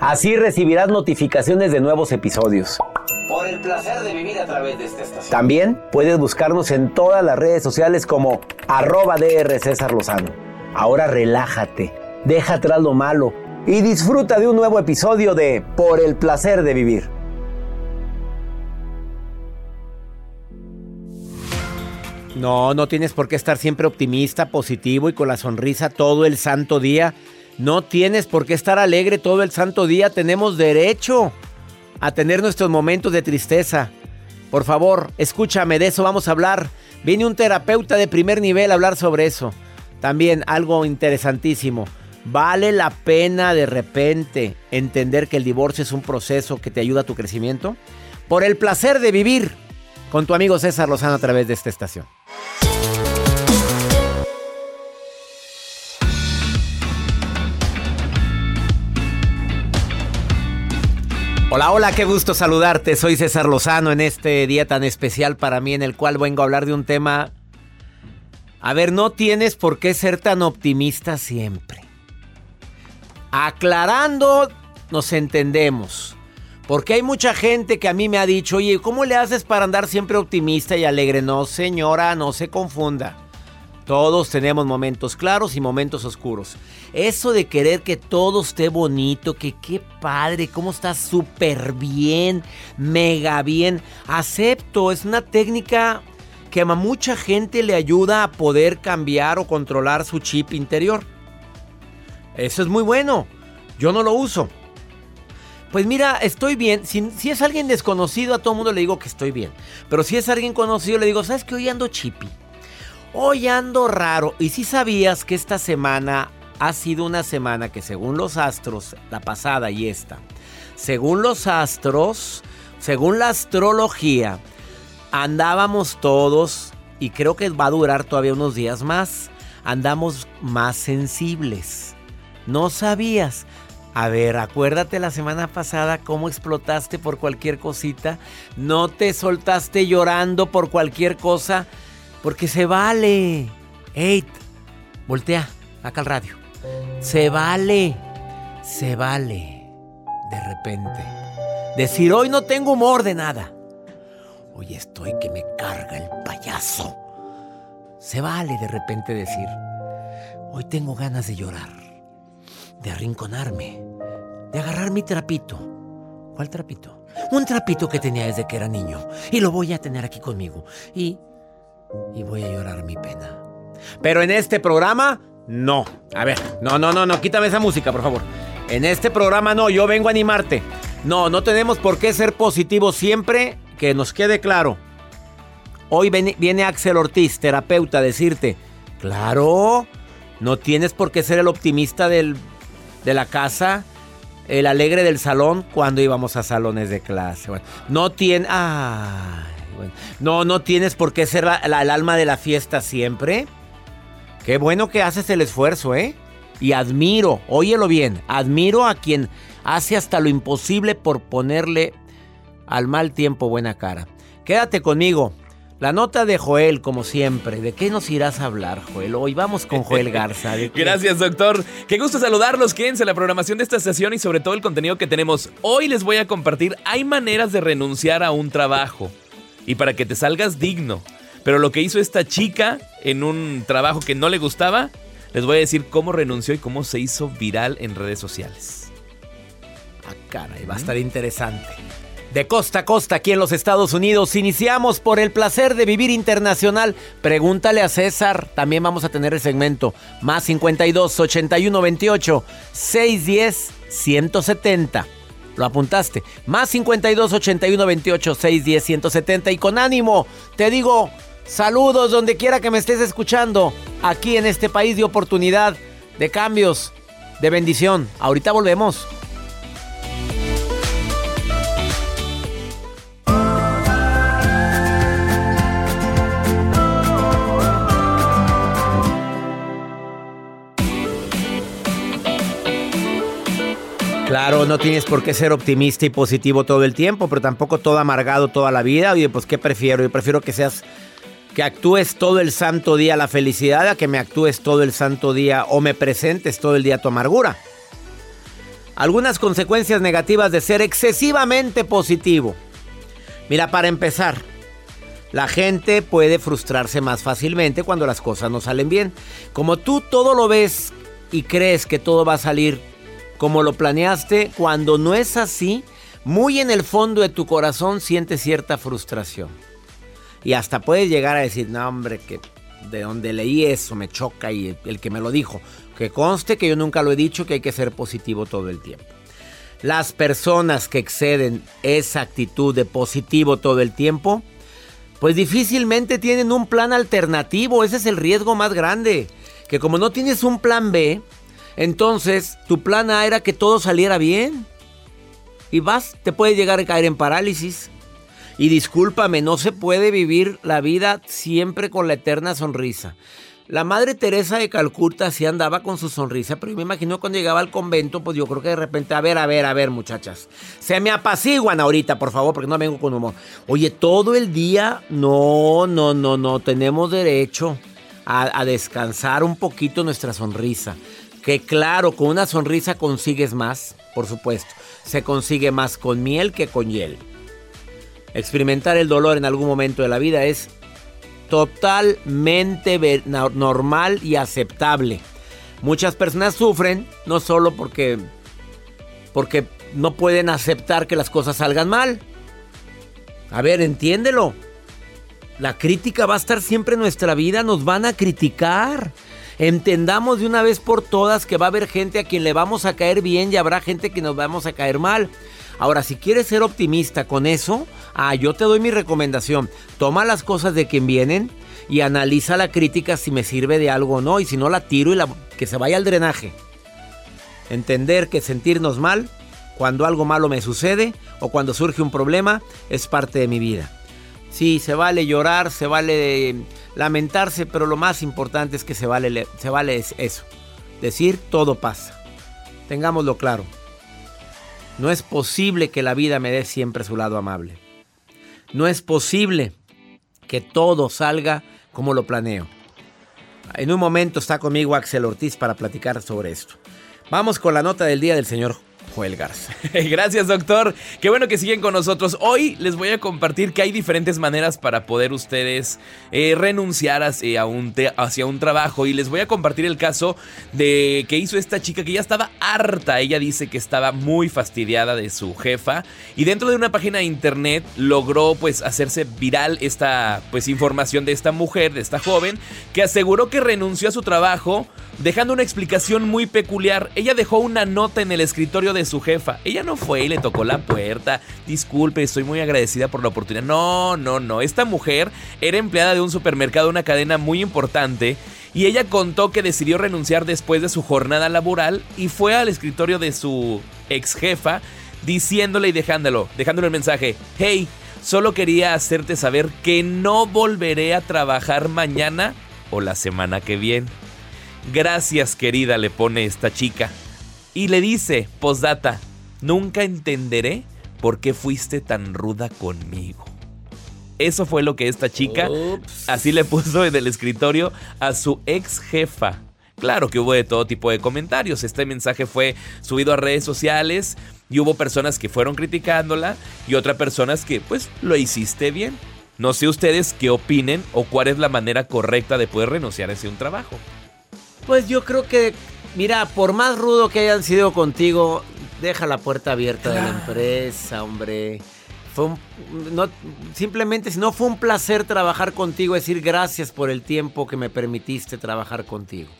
Así recibirás notificaciones de nuevos episodios. Por el placer de vivir a través de esta estación. También puedes buscarnos en todas las redes sociales como arroba DR César Lozano. Ahora relájate, deja atrás lo malo y disfruta de un nuevo episodio de Por el placer de vivir. No, no tienes por qué estar siempre optimista, positivo y con la sonrisa todo el santo día. No tienes por qué estar alegre todo el santo día. Tenemos derecho a tener nuestros momentos de tristeza. Por favor, escúchame, de eso vamos a hablar. Viene un terapeuta de primer nivel a hablar sobre eso. También algo interesantísimo. ¿Vale la pena de repente entender que el divorcio es un proceso que te ayuda a tu crecimiento? Por el placer de vivir con tu amigo César Lozano a través de esta estación. Hola, hola, qué gusto saludarte. Soy César Lozano en este día tan especial para mí en el cual vengo a hablar de un tema... A ver, no tienes por qué ser tan optimista siempre. Aclarando, nos entendemos. Porque hay mucha gente que a mí me ha dicho, oye, ¿cómo le haces para andar siempre optimista y alegre? No, señora, no se confunda. Todos tenemos momentos claros y momentos oscuros. Eso de querer que todo esté bonito, que qué padre, cómo está súper bien, mega bien. Acepto, es una técnica que a mucha gente le ayuda a poder cambiar o controlar su chip interior. Eso es muy bueno. Yo no lo uso. Pues mira, estoy bien. Si, si, es alguien desconocido, a todo mundo le digo que estoy bien. Pero si es alguien conocido, le digo, ¿sabes que hoy ando chippy? Hoy ando raro. Y si sabías que esta semana ha sido una semana que según los astros, la pasada y esta, según los astros, según la astrología, andábamos todos, y creo que va a durar todavía unos días más, andamos más sensibles. ¿No sabías? A ver, acuérdate la semana pasada cómo explotaste por cualquier cosita. No te soltaste llorando por cualquier cosa. Porque se vale. Ey, voltea, acá al radio. Se vale. Se vale. De repente. Decir, hoy no tengo humor de nada. Hoy estoy que me carga el payaso. Se vale de repente decir, hoy tengo ganas de llorar. De arrinconarme. De agarrar mi trapito. ¿Cuál trapito? Un trapito que tenía desde que era niño. Y lo voy a tener aquí conmigo. Y y voy a llorar mi pena. Pero en este programa, no. A ver, no, no, no, no, quítame esa música, por favor. En este programa no, yo vengo a animarte. No, no tenemos por qué ser positivos siempre, que nos quede claro. Hoy viene Axel Ortiz, terapeuta, a decirte, claro, no tienes por qué ser el optimista del, de la casa, el alegre del salón cuando íbamos a salones de clase. no tiene, no, no tienes por qué ser el alma de la fiesta siempre. Qué bueno que haces el esfuerzo, ¿eh? Y admiro, óyelo bien, admiro a quien hace hasta lo imposible por ponerle al mal tiempo buena cara. Quédate conmigo. La nota de Joel, como siempre. ¿De qué nos irás a hablar, Joel? Hoy vamos con Joel Garza. Gracias, doctor. Qué gusto saludarlos. Quédense en la programación de esta estación y sobre todo el contenido que tenemos. Hoy les voy a compartir, hay maneras de renunciar a un trabajo. Y para que te salgas digno. Pero lo que hizo esta chica en un trabajo que no le gustaba, les voy a decir cómo renunció y cómo se hizo viral en redes sociales. Ah, caray, va a estar interesante. De costa a costa aquí en los Estados Unidos, iniciamos por el placer de vivir internacional. Pregúntale a César, también vamos a tener el segmento más 52 81 28 610 170. Lo apuntaste. Más 52 81 28 610 170 y con ánimo te digo Saludos donde quiera que me estés escuchando, aquí en este país de oportunidad, de cambios, de bendición. Ahorita volvemos. No tienes por qué ser optimista y positivo todo el tiempo, pero tampoco todo amargado toda la vida. Oye, pues ¿qué prefiero? Yo prefiero que seas que actúes todo el santo día la felicidad a que me actúes todo el santo día o me presentes todo el día tu amargura. Algunas consecuencias negativas de ser excesivamente positivo. Mira, para empezar, la gente puede frustrarse más fácilmente cuando las cosas no salen bien. Como tú todo lo ves y crees que todo va a salir como lo planeaste, cuando no es así, muy en el fondo de tu corazón sientes cierta frustración. Y hasta puedes llegar a decir, no hombre, que de donde leí eso me choca y el que me lo dijo. Que conste que yo nunca lo he dicho, que hay que ser positivo todo el tiempo. Las personas que exceden esa actitud de positivo todo el tiempo, pues difícilmente tienen un plan alternativo. Ese es el riesgo más grande. Que como no tienes un plan B, entonces tu plan A era que todo saliera bien. Y vas, te puede llegar a caer en parálisis. Y discúlpame, no se puede vivir la vida siempre con la eterna sonrisa. La madre Teresa de Calcuta sí andaba con su sonrisa, pero yo me imagino cuando llegaba al convento, pues yo creo que de repente, a ver, a ver, a ver, muchachas, se me apaciguan ahorita, por favor, porque no vengo con humor. Oye, todo el día, no, no, no, no, tenemos derecho a, a descansar un poquito nuestra sonrisa. Que claro, con una sonrisa consigues más, por supuesto. Se consigue más con miel que con hiel. Experimentar el dolor en algún momento de la vida es totalmente normal y aceptable. Muchas personas sufren no solo porque porque no pueden aceptar que las cosas salgan mal. A ver, entiéndelo. La crítica va a estar siempre en nuestra vida, nos van a criticar. Entendamos de una vez por todas que va a haber gente a quien le vamos a caer bien y habrá gente que nos vamos a caer mal. Ahora, si quieres ser optimista con eso, ah, yo te doy mi recomendación. Toma las cosas de quien vienen y analiza la crítica si me sirve de algo o no. Y si no, la tiro y la, que se vaya al drenaje. Entender que sentirnos mal cuando algo malo me sucede o cuando surge un problema es parte de mi vida. Sí, se vale llorar, se vale lamentarse, pero lo más importante es que se vale, se vale eso. Decir todo pasa. Tengámoslo claro. No es posible que la vida me dé siempre su lado amable. No es posible que todo salga como lo planeo. En un momento está conmigo Axel Ortiz para platicar sobre esto. Vamos con la nota del día del señor Joel Garza. Gracias, doctor. Qué bueno que siguen con nosotros. Hoy les voy a compartir que hay diferentes maneras para poder ustedes eh, renunciar hacia un, hacia un trabajo. Y les voy a compartir el caso de que hizo esta chica que ya estaba harta. Ella dice que estaba muy fastidiada de su jefa. Y dentro de una página de internet logró pues hacerse viral esta pues información de esta mujer, de esta joven, que aseguró que renunció a su trabajo dejando una explicación muy peculiar. Ella dejó una nota en el escritorio de su jefa. Ella no fue y le tocó la puerta. Disculpe, estoy muy agradecida por la oportunidad. No, no, no. Esta mujer era empleada de un supermercado, una cadena muy importante. Y ella contó que decidió renunciar después de su jornada laboral y fue al escritorio de su ex jefa diciéndole y dejándolo, dejándole el mensaje, hey, solo quería hacerte saber que no volveré a trabajar mañana o la semana que viene. Gracias querida, le pone esta chica. Y le dice, postdata, nunca entenderé por qué fuiste tan ruda conmigo. Eso fue lo que esta chica así le puso en el escritorio a su ex jefa. Claro que hubo de todo tipo de comentarios. Este mensaje fue subido a redes sociales y hubo personas que fueron criticándola y otras personas que pues lo hiciste bien. No sé ustedes qué opinen o cuál es la manera correcta de poder renunciar a ese un trabajo. Pues yo creo que, mira, por más rudo que hayan sido contigo, deja la puerta abierta de la empresa, hombre. Fue un, no, simplemente, si no fue un placer trabajar contigo, decir gracias por el tiempo que me permitiste trabajar contigo.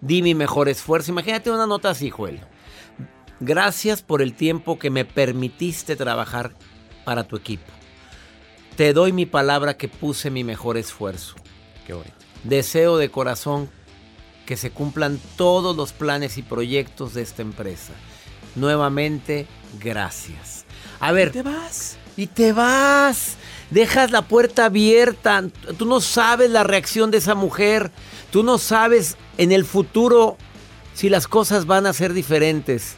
Di mi mejor esfuerzo. Imagínate una nota así, Joel. Gracias por el tiempo que me permitiste trabajar para tu equipo. Te doy mi palabra que puse mi mejor esfuerzo. Qué bueno. Deseo de corazón que se cumplan todos los planes y proyectos de esta empresa. Nuevamente, gracias. A ver. ¿Y te vas? Y te vas. Dejas la puerta abierta. Tú no sabes la reacción de esa mujer. Tú no sabes en el futuro si las cosas van a ser diferentes.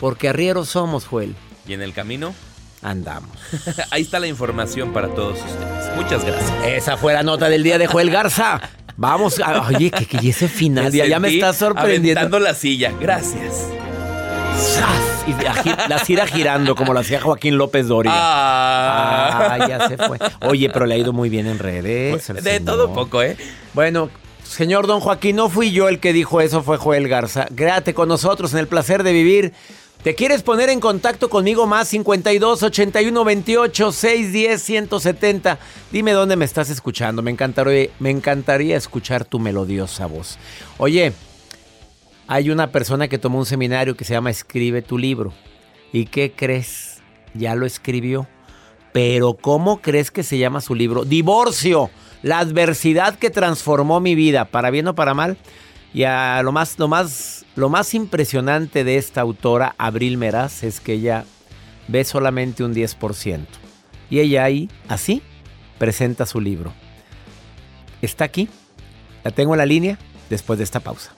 Porque arrieros somos, Joel. ¿Y en el camino? Andamos. Ahí está la información para todos ustedes. Muchas gracias. Esa fue la nota del día de Joel Garza. Vamos, a, oye, que, que ese final ya, ya me está sorprendiendo. Aventando la silla. Gracias. ¡Zas! Y la, la gira girando como lo hacía Joaquín López Doria. Ah. Ah, ya se fue. Oye, pero le ha ido muy bien en redes. el de señor. todo poco, ¿eh? Bueno, señor Don Joaquín, no fui yo el que dijo eso, fue Joel Garza. Gráate con nosotros en el placer de vivir. ¿Te quieres poner en contacto conmigo más? 52 81 28 610 170. Dime dónde me estás escuchando. Me encantaría, me encantaría escuchar tu melodiosa voz. Oye, hay una persona que tomó un seminario que se llama Escribe tu libro. ¿Y qué crees? Ya lo escribió. Pero ¿cómo crees que se llama su libro? Divorcio. La adversidad que transformó mi vida, para bien o para mal. Y a lo más, lo más, lo más impresionante de esta autora, Abril Meraz, es que ella ve solamente un 10%. Y ella ahí, así, presenta su libro. Está aquí. La tengo en la línea después de esta pausa.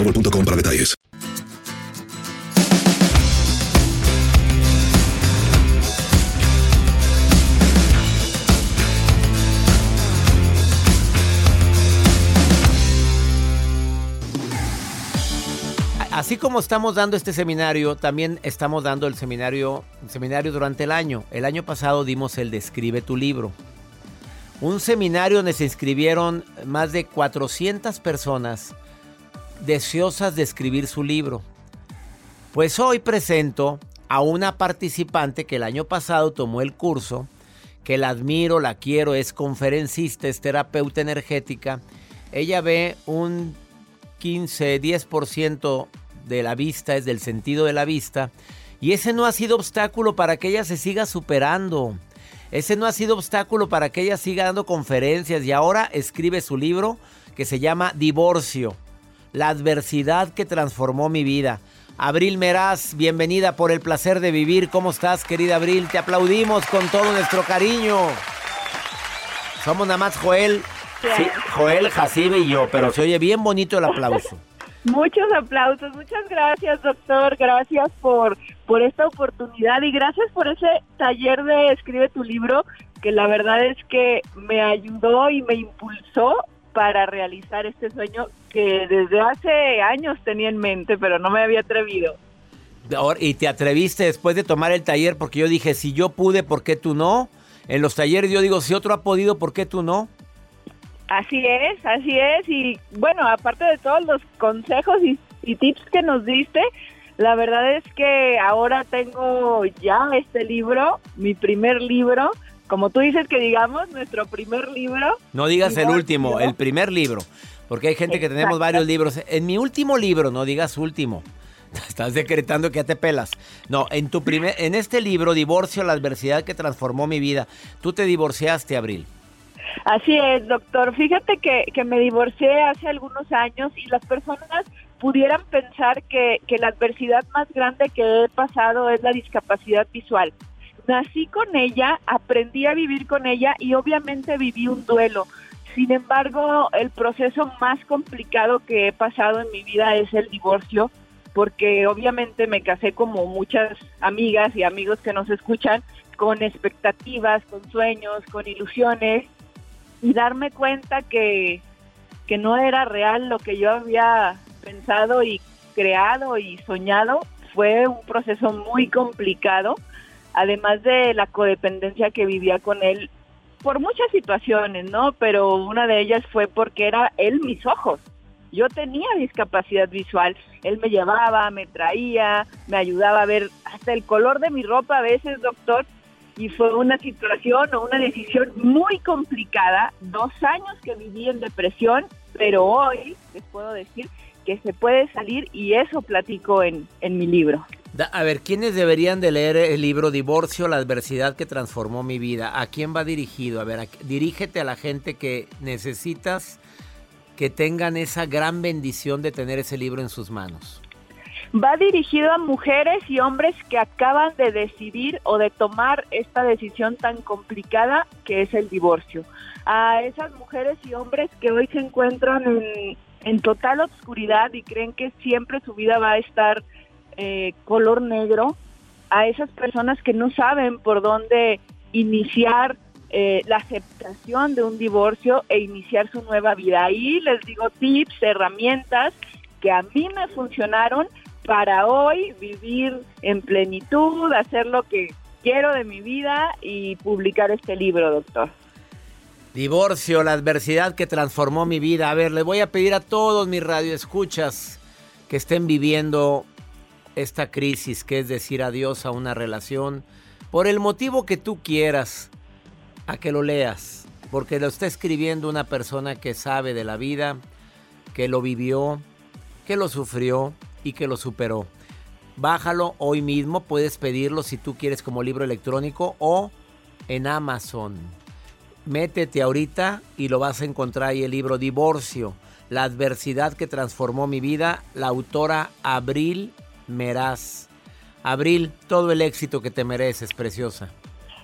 para detalles. Así como estamos dando este seminario, también estamos dando el seminario, seminario durante el año. El año pasado dimos el de Escribe tu libro. Un seminario donde se inscribieron más de 400 personas deseosas de escribir su libro. Pues hoy presento a una participante que el año pasado tomó el curso, que la admiro, la quiero, es conferencista, es terapeuta energética. Ella ve un 15, 10% de la vista, es del sentido de la vista. Y ese no ha sido obstáculo para que ella se siga superando. Ese no ha sido obstáculo para que ella siga dando conferencias y ahora escribe su libro que se llama Divorcio, la adversidad que transformó mi vida. Abril Meraz, bienvenida por el placer de vivir. ¿Cómo estás, querida Abril? Te aplaudimos con todo nuestro cariño. Somos nada más Joel, sí, Joel, Jacibe y yo, pero se oye bien bonito el aplauso. Muchos aplausos, muchas gracias doctor, gracias por, por esta oportunidad y gracias por ese taller de Escribe tu libro, que la verdad es que me ayudó y me impulsó para realizar este sueño que desde hace años tenía en mente, pero no me había atrevido. Y te atreviste después de tomar el taller porque yo dije, si yo pude, ¿por qué tú no? En los talleres yo digo, si otro ha podido, ¿por qué tú no? Así es, así es. Y bueno, aparte de todos los consejos y, tips que nos diste, la verdad es que ahora tengo ya este libro, mi primer libro. Como tú dices que digamos, nuestro primer libro. No digas el último, el primer libro. Porque hay gente que tenemos varios libros. En mi último libro, no digas último. Estás decretando que ya te pelas. No, en tu primer, en este libro, Divorcio, la adversidad que transformó mi vida. Tú te divorciaste, Abril. Así es, doctor. Fíjate que, que me divorcié hace algunos años y las personas pudieran pensar que, que la adversidad más grande que he pasado es la discapacidad visual. Nací con ella, aprendí a vivir con ella y obviamente viví un duelo. Sin embargo, el proceso más complicado que he pasado en mi vida es el divorcio, porque obviamente me casé como muchas amigas y amigos que nos escuchan, con expectativas, con sueños, con ilusiones, y darme cuenta que, que no era real lo que yo había pensado y creado y soñado fue un proceso muy complicado, además de la codependencia que vivía con él por muchas situaciones, ¿no? Pero una de ellas fue porque era él mis ojos. Yo tenía discapacidad visual, él me llevaba, me traía, me ayudaba a ver hasta el color de mi ropa a veces, doctor, y fue una situación o una decisión muy complicada, dos años que viví en depresión, pero hoy les puedo decir que se puede salir y eso platico en, en mi libro. A ver, ¿quiénes deberían de leer el libro Divorcio, la adversidad que transformó mi vida? ¿A quién va dirigido? A ver, dirígete a la gente que necesitas que tengan esa gran bendición de tener ese libro en sus manos. Va dirigido a mujeres y hombres que acaban de decidir o de tomar esta decisión tan complicada que es el divorcio. A esas mujeres y hombres que hoy se encuentran en, total obscuridad y creen que siempre su vida va a estar eh, color negro. A esas personas que no saben por dónde iniciar eh, la aceptación de un divorcio e iniciar su nueva vida. Ahí les digo tips, herramientas que a mí me funcionaron para hoy vivir en plenitud, hacer lo que quiero de mi vida y publicar este libro, doctor. Divorcio, la adversidad que transformó mi vida. A ver, le voy a pedir a todos mis radioescuchas que estén viviendo esta crisis, que es decir adiós a una relación, por el motivo que tú quieras, a que lo leas, porque lo está escribiendo una persona que sabe de la vida, que lo vivió, que lo sufrió y que lo superó. Bájalo hoy mismo, puedes pedirlo si tú quieres como libro electrónico o en Amazon. Métete ahorita y lo vas a encontrar ahí el libro Divorcio, la adversidad que transformó mi vida, la autora Abril Meraz. Abril, todo el éxito que te mereces, preciosa.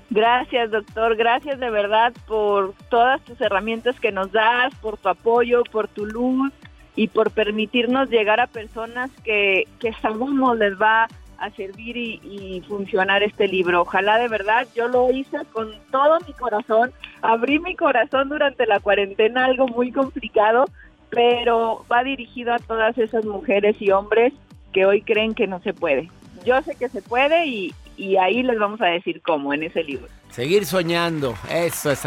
Gracias, doctor. Gracias de verdad por todas tus herramientas que nos das, por tu apoyo, por tu luz y por permitirnos llegar a personas que, que sabemos les va a servir y, funcionar este libro. Ojalá de verdad, yo lo hice con todo mi corazón, abrí mi corazón durante la cuarentena, algo muy complicado, pero va dirigido a todas esas mujeres y hombres que hoy creen que no se puede. Yo sé que se puede y, y ahí les vamos a decir cómo en ese libro. Seguir soñando, eso es.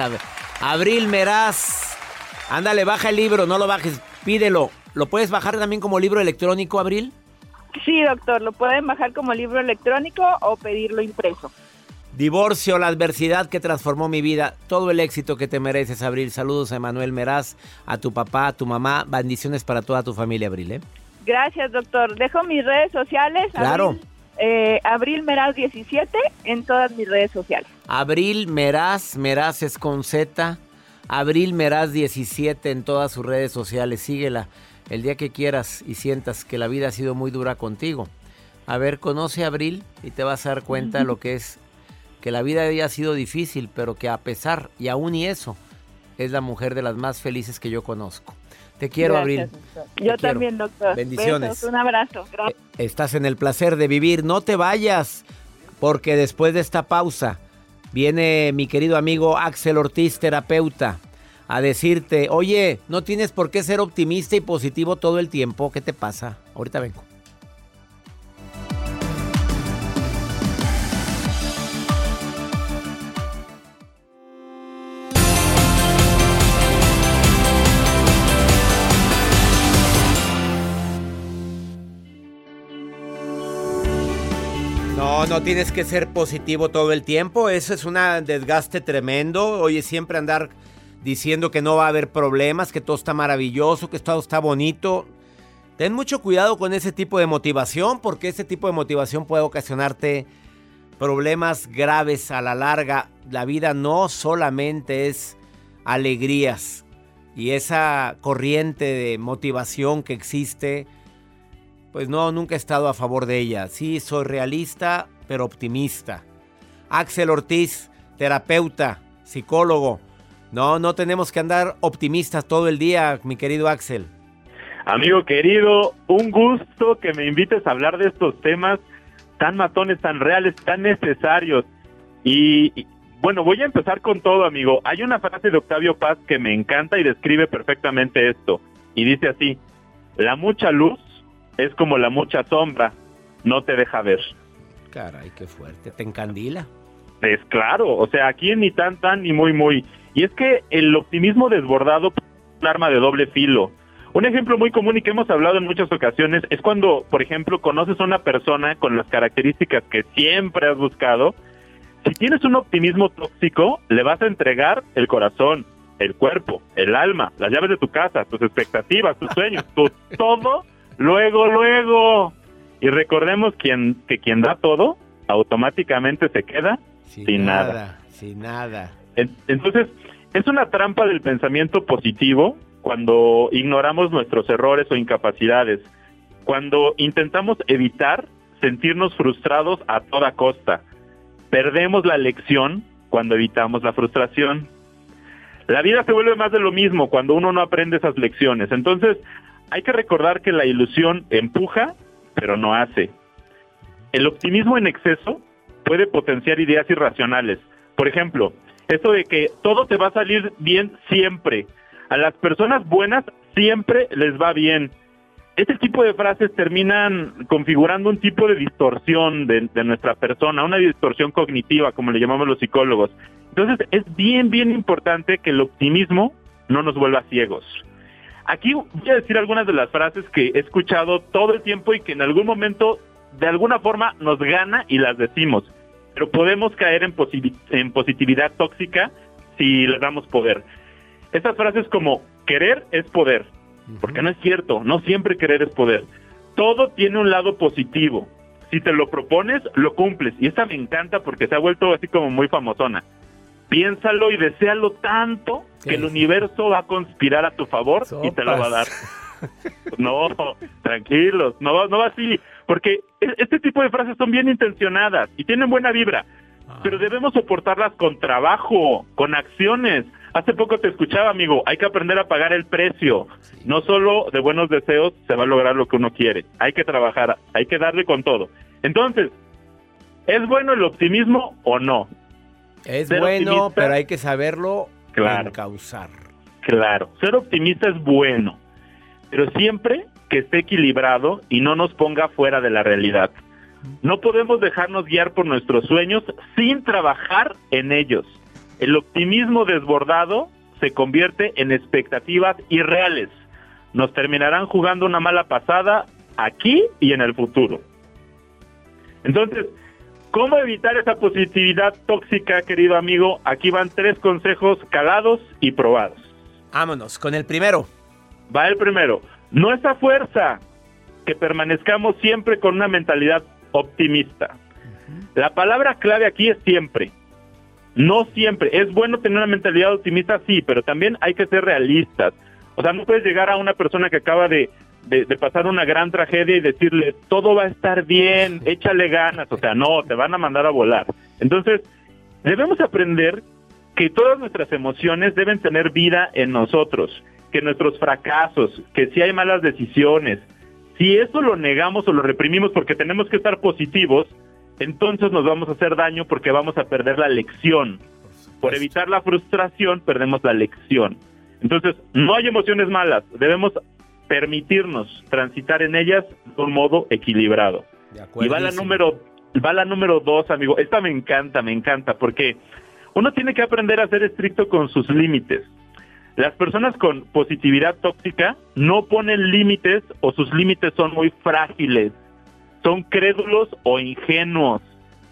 Abril Meraz. Ándale, baja el libro, no lo bajes, pídelo. ¿Lo puedes bajar también como libro electrónico, Abril? Sí, doctor, lo pueden bajar como libro electrónico o pedirlo impreso. Divorcio, la adversidad que transformó mi vida, todo el éxito que te mereces, Abril. Saludos a Emanuel Meraz, a tu papá, a tu mamá. Bendiciones para toda tu familia, Abril. ¿eh? Gracias, doctor. Dejo mis redes sociales. Claro. Abril, eh, Abril Meraz 17 en todas mis redes sociales. Abril Meraz, Meraz es con Z. Abril Meraz 17 en todas sus redes sociales. Síguela el día que quieras y sientas que la vida ha sido muy dura contigo. A ver, conoce a Abril y te vas a dar cuenta lo que es que la vida ha sido difícil, pero que a pesar y aún y eso, es la mujer de las más felices que yo conozco. Te quiero, Gracias, Abril. doctor. Yo quiero. también, doctor. Bendiciones. Besos, un abrazo. Gracias. Estás en el placer de vivir. No te vayas, porque después de esta pausa viene mi querido amigo Axel Ortiz, terapeuta, a decirte, oye, no tienes por qué ser optimista y positivo todo el tiempo. ¿Qué te pasa? Ahorita vengo. No, tienes que ser positivo todo el tiempo. Eso es un desgaste tremendo. Oye, siempre andar diciendo que no va a haber problemas, que todo está maravilloso, que todo está bonito. Ten mucho cuidado con ese tipo de motivación, porque ese tipo de motivación puede ocasionarte problemas graves a la larga. La vida no solamente es alegrías y esa corriente de motivación que existe pues no, nunca he estado a favor de ella. Sí, soy realista, pero optimista. Axel Ortiz, terapeuta, psicólogo. No, no tenemos que andar optimistas todo el día, mi querido Axel. Amigo querido, un gusto que me invites a hablar de estos temas tan matones, tan reales, tan necesarios. Y, y, bueno, voy a empezar con todo, amigo. Hay una frase de Octavio Paz que me encanta y describe perfectamente esto. Y dice así, la mucha luz es como la mucha sombra, no te deja ver. Caray, qué fuerte, te encandila. Es claro, o sea, aquí ni tan tan ni muy muy. Y es que el optimismo desbordado es un arma de doble filo. Un ejemplo muy común y que hemos hablado en muchas ocasiones es cuando, por ejemplo, conoces a una persona con las características que siempre has buscado. Si tienes un optimismo tóxico, le vas a entregar el corazón, el cuerpo, el alma, las llaves de tu casa, tus expectativas, tus sueños, tu todo luego, luego. Y recordemos quien, que quien da todo, automáticamente se queda sin, sin nada, nada. Sin nada. Entonces, es una trampa del pensamiento positivo cuando ignoramos nuestros errores o incapacidades, cuando intentamos evitar sentirnos frustrados a toda costa. Perdemos la lección cuando evitamos la frustración. La vida se vuelve más de lo mismo cuando uno no aprende esas lecciones. Entonces, hay que recordar que la ilusión empuja, pero no hace. El optimismo en exceso puede potenciar ideas irracionales. Por ejemplo, eso de que todo te va a salir bien siempre. A las personas buenas siempre les va bien. Este tipo de frases terminan configurando un tipo de distorsión de, de, nuestra persona, una distorsión cognitiva, como le llamamos los psicólogos. Entonces, es bien, bien importante que el optimismo no nos vuelva ciegos. Aquí voy a decir algunas de las frases que he escuchado todo el tiempo y que en algún momento, de alguna forma, nos gana y las decimos. Pero podemos caer en, posit en positividad tóxica si le damos poder. Estas frases como querer es poder, porque no es cierto, no siempre querer es poder. Todo tiene un lado positivo. Si te lo propones, lo cumples. Y esta me encanta porque se ha vuelto así como muy famosona. Piénsalo y deséalo tanto que el universo va a conspirar a tu favor Sopas. y te lo va a dar. No, tranquilos, no, no va así, porque este tipo de frases son bien intencionadas y tienen buena vibra, ah. pero debemos soportarlas con trabajo, con acciones. Hace poco te escuchaba, amigo, hay que aprender a pagar el precio. Sí. No solo de buenos deseos se va a lograr lo que uno quiere, hay que trabajar, hay que darle con todo. Entonces, ¿es bueno el optimismo o no? Es Ser bueno, optimista, pero hay que saberlo claro, causar. Claro, ser optimista es bueno, pero siempre que esté equilibrado y no nos ponga fuera de la realidad. No podemos dejarnos guiar por nuestros sueños sin trabajar en ellos. El optimismo desbordado se convierte en expectativas irreales. Nos terminarán jugando una mala pasada aquí y en el futuro. Entonces, ¿cómo evitar esa positividad tóxica, querido amigo? Aquí van tres consejos cagados y probados. Vámonos con el primero. Va el primero. No es a fuerza que permanezcamos siempre con una mentalidad optimista. La palabra clave aquí es siempre. No siempre. Es bueno tener una mentalidad optimista, sí, pero también hay que ser realistas. O sea, no puedes llegar a una persona que acaba de, de, de pasar una gran tragedia y decirle, todo va a estar bien, échale ganas. O sea, no, te van a mandar a volar. Entonces, debemos aprender que todas nuestras emociones deben tener vida en nosotros, que nuestros fracasos, que si hay malas decisiones, si eso lo negamos o lo reprimimos porque tenemos que estar positivos, entonces nos vamos a hacer daño porque vamos a perder la lección. Por evitar la frustración, perdemos la lección. Entonces, no hay emociones malas, debemos permitirnos transitar en ellas de un modo equilibrado. Y va la número, va la número dos, amigo. Esta me encanta, me encanta, porque uno tiene que aprender a ser estricto con sus límites. Las personas con positividad tóxica no ponen límites o sus límites son muy frágiles, son crédulos o ingenuos,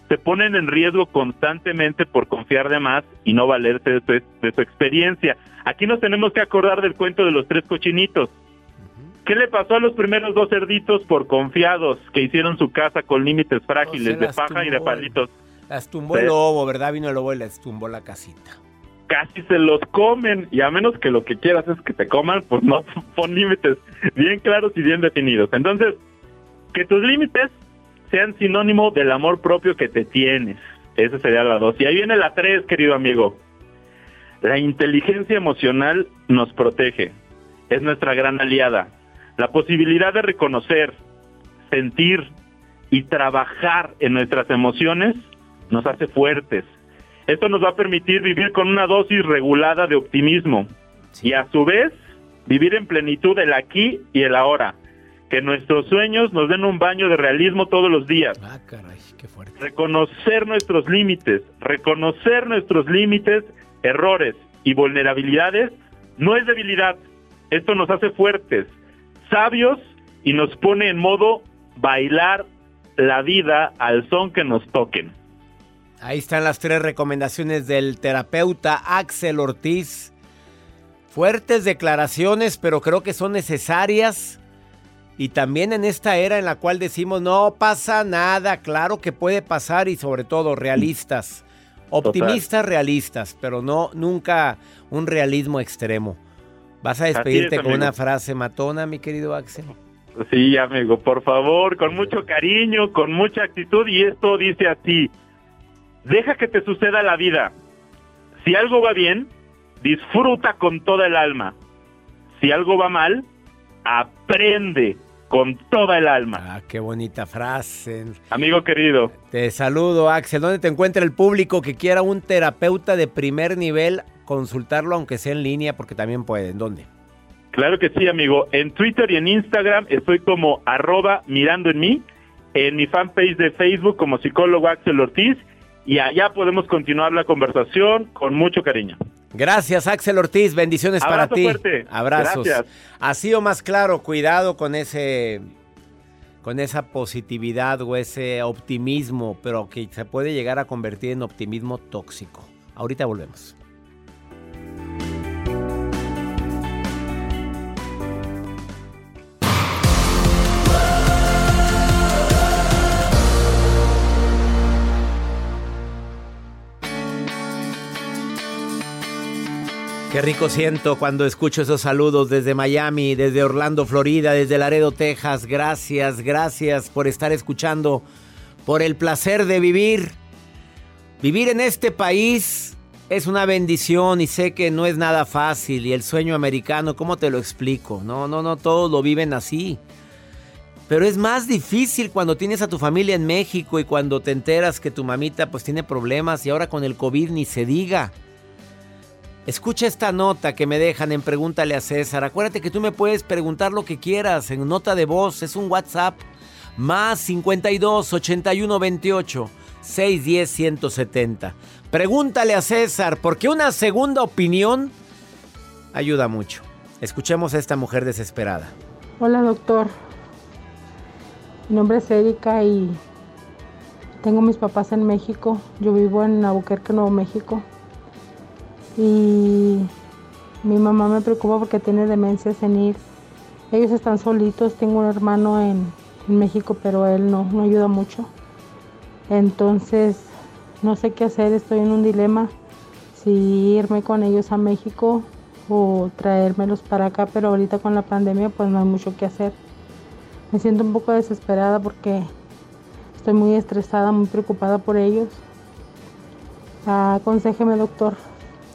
se ponen en riesgo constantemente por confiar de más y no valerse de su, de su experiencia. Aquí nos tenemos que acordar del cuento de los tres cochinitos. ¿Qué le pasó a los primeros dos cerditos por confiados que hicieron su casa con límites frágiles de paja y de palitos? Las tumbó el lobo, ¿verdad? Vino el lobo y les tumbó la casita. casi se los comen y a menos que lo que quieras es que te coman, pues no pon límites bien claros y bien definidos. Entonces, que tus límites sean sinónimo del amor propio que te tienes. Esa sería la dos. Y ahí viene la tres, querido amigo. La inteligencia emocional nos protege. Es nuestra gran aliada. La posibilidad de reconocer, sentir y trabajar en nuestras emociones nos hace fuertes. Esto nos va a permitir vivir con una dosis regulada de optimismo y a su vez vivir en plenitud el aquí y el ahora. Que nuestros sueños nos den un baño de realismo todos los días. Ah, caray, qué fuerte. Reconocer nuestros límites, reconocer nuestros límites, errores y vulnerabilidades no es debilidad. Esto nos hace fuertes, sabios y nos pone en modo bailar la vida al son que nos toquen. Ahí están las tres recomendaciones del terapeuta Axel Ortiz. Fuertes declaraciones, pero creo que son necesarias. Y también en esta era en la cual decimos, no pasa nada, claro que puede pasar y sobre todo realistas. Optimistas, realistas, pero no nunca un realismo extremo. ¿Vas a despedirte es, con una frase matona, mi querido Axel? Sí, amigo, por favor, con mucho cariño, con mucha actitud y esto dice así, deja que te suceda la vida. Si algo va bien, disfruta con toda el alma. Si algo va mal, aprende con toda el alma. Ah, qué bonita frase. Amigo querido, Te saludo, Axel. ¿Dónde te encuentra el público que quiera un terapeuta de primer nivel? Consultarlo, aunque sea en línea, porque también pueden. ¿Dónde? claro que sí, amigo. En Twitter y en Instagram estoy como arroba mirando en mí, en mi fanpage de Facebook como psicólogo Axel Ortiz y allá podemos continuar la conversación con mucho cariño. Gracias, Axel Ortiz. Bendiciones para ti. fuerte. Abrazos. Gracias. Así o más claro, cuidado con ese. Con esa positividad o ese optimismo, pero que se puede llegar a convertir en optimismo tóxico. Ahorita volvemos. Qué rico siento cuando escucho esos saludos desde Miami, desde Orlando, Florida, desde Laredo, Texas. Gracias, gracias por estar escuchando, por el placer de vivir. Vivir en este país es una bendición y sé que no es nada fácil. Y el sueño americano, ¿cómo te lo explico? No, no, no, todos lo viven así. Pero es más difícil cuando tienes a tu familia en México y cuando te enteras que tu mamita pues tiene problemas y ahora con el COVID ni se diga. Escucha esta nota que me dejan en Pregúntale a César. Acuérdate que tú me puedes preguntar lo que quieras en nota de voz. Es un WhatsApp. Más 52 81 28 610-170. Pregúntale a César, porque una segunda opinión ayuda mucho. Escuchemos a esta mujer desesperada. Hola doctor, mi nombre es Erika y tengo mis papás en México. Yo vivo en Albuquerque, Nuevo México. Y mi mamá me preocupa porque tiene demencia senil. Ellos están solitos. Tengo un hermano en, México, pero él no, no ayuda mucho. Entonces, no sé qué hacer. Estoy en un dilema. Si irme con ellos a México o traérmelos para acá, pero ahorita con la pandemia pues no hay mucho que hacer. Me siento un poco desesperada porque estoy muy estresada, muy preocupada por ellos. Aconsejeme, doctor,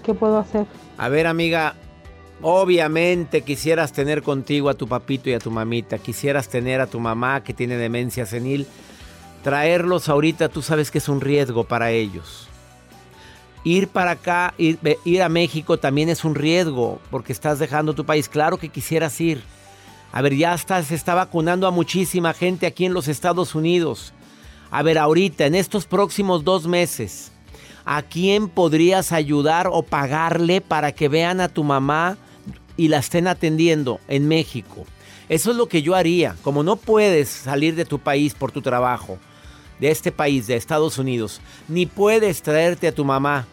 ¿qué puedo hacer? A ver, amiga, obviamente quisieras tener contigo a tu papito y a tu mamita, quisieras tener a tu mamá que tiene demencia senil. Traerlos ahorita tú sabes que es un riesgo para ellos. Ir para acá, ir, a México también es un riesgo porque estás dejando tu país. Claro que quisieras ir. A ver, ya está, se está vacunando a muchísima gente aquí en los Estados Unidos. A ver, ahorita, en estos próximos dos meses, ¿a quién podrías ayudar o pagarle para que vean a tu mamá y la estén atendiendo en México? Eso es lo que yo haría. Como no puedes salir de tu país por tu trabajo, de este país, de Estados Unidos, ni puedes traerte a tu mamá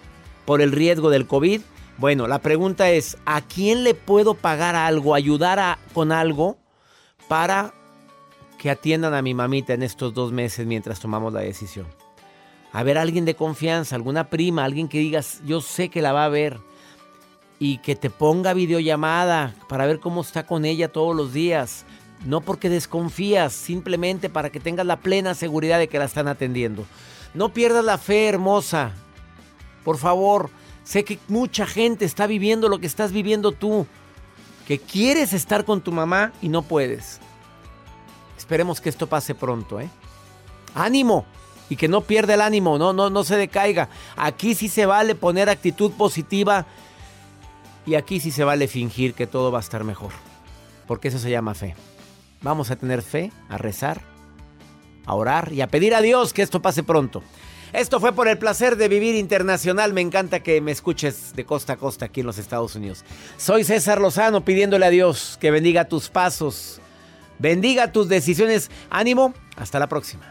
por el riesgo del COVID, bueno, la pregunta es, ¿a quién le puedo pagar algo, ayudar a, con algo para que atiendan a mi mamita en estos dos meses mientras tomamos la decisión? A ver, alguien de confianza, alguna prima, alguien que digas, yo sé que la va a ver y que te ponga videollamada para ver cómo está con ella todos los días. No porque desconfías, simplemente para que tengas la plena seguridad de que la están atendiendo. No pierdas la fe, hermosa. Por favor, sé que mucha gente está viviendo lo que estás viviendo tú. Que quieres estar con tu mamá y no puedes. Esperemos que esto pase pronto, ¿eh? ¡Ánimo! Y que no pierda el ánimo, no, no, no se decaiga. Aquí sí se vale poner actitud positiva. Y aquí sí se vale fingir que todo va a estar mejor. Porque eso se llama fe. Vamos a tener fe, a rezar, a orar y a pedir a Dios que esto pase pronto. Esto fue por el placer de vivir internacional. Me encanta que me escuches de costa a costa aquí en los Estados Unidos. Soy César Lozano pidiéndole a Dios que bendiga tus pasos, bendiga tus decisiones. Ánimo, hasta la próxima.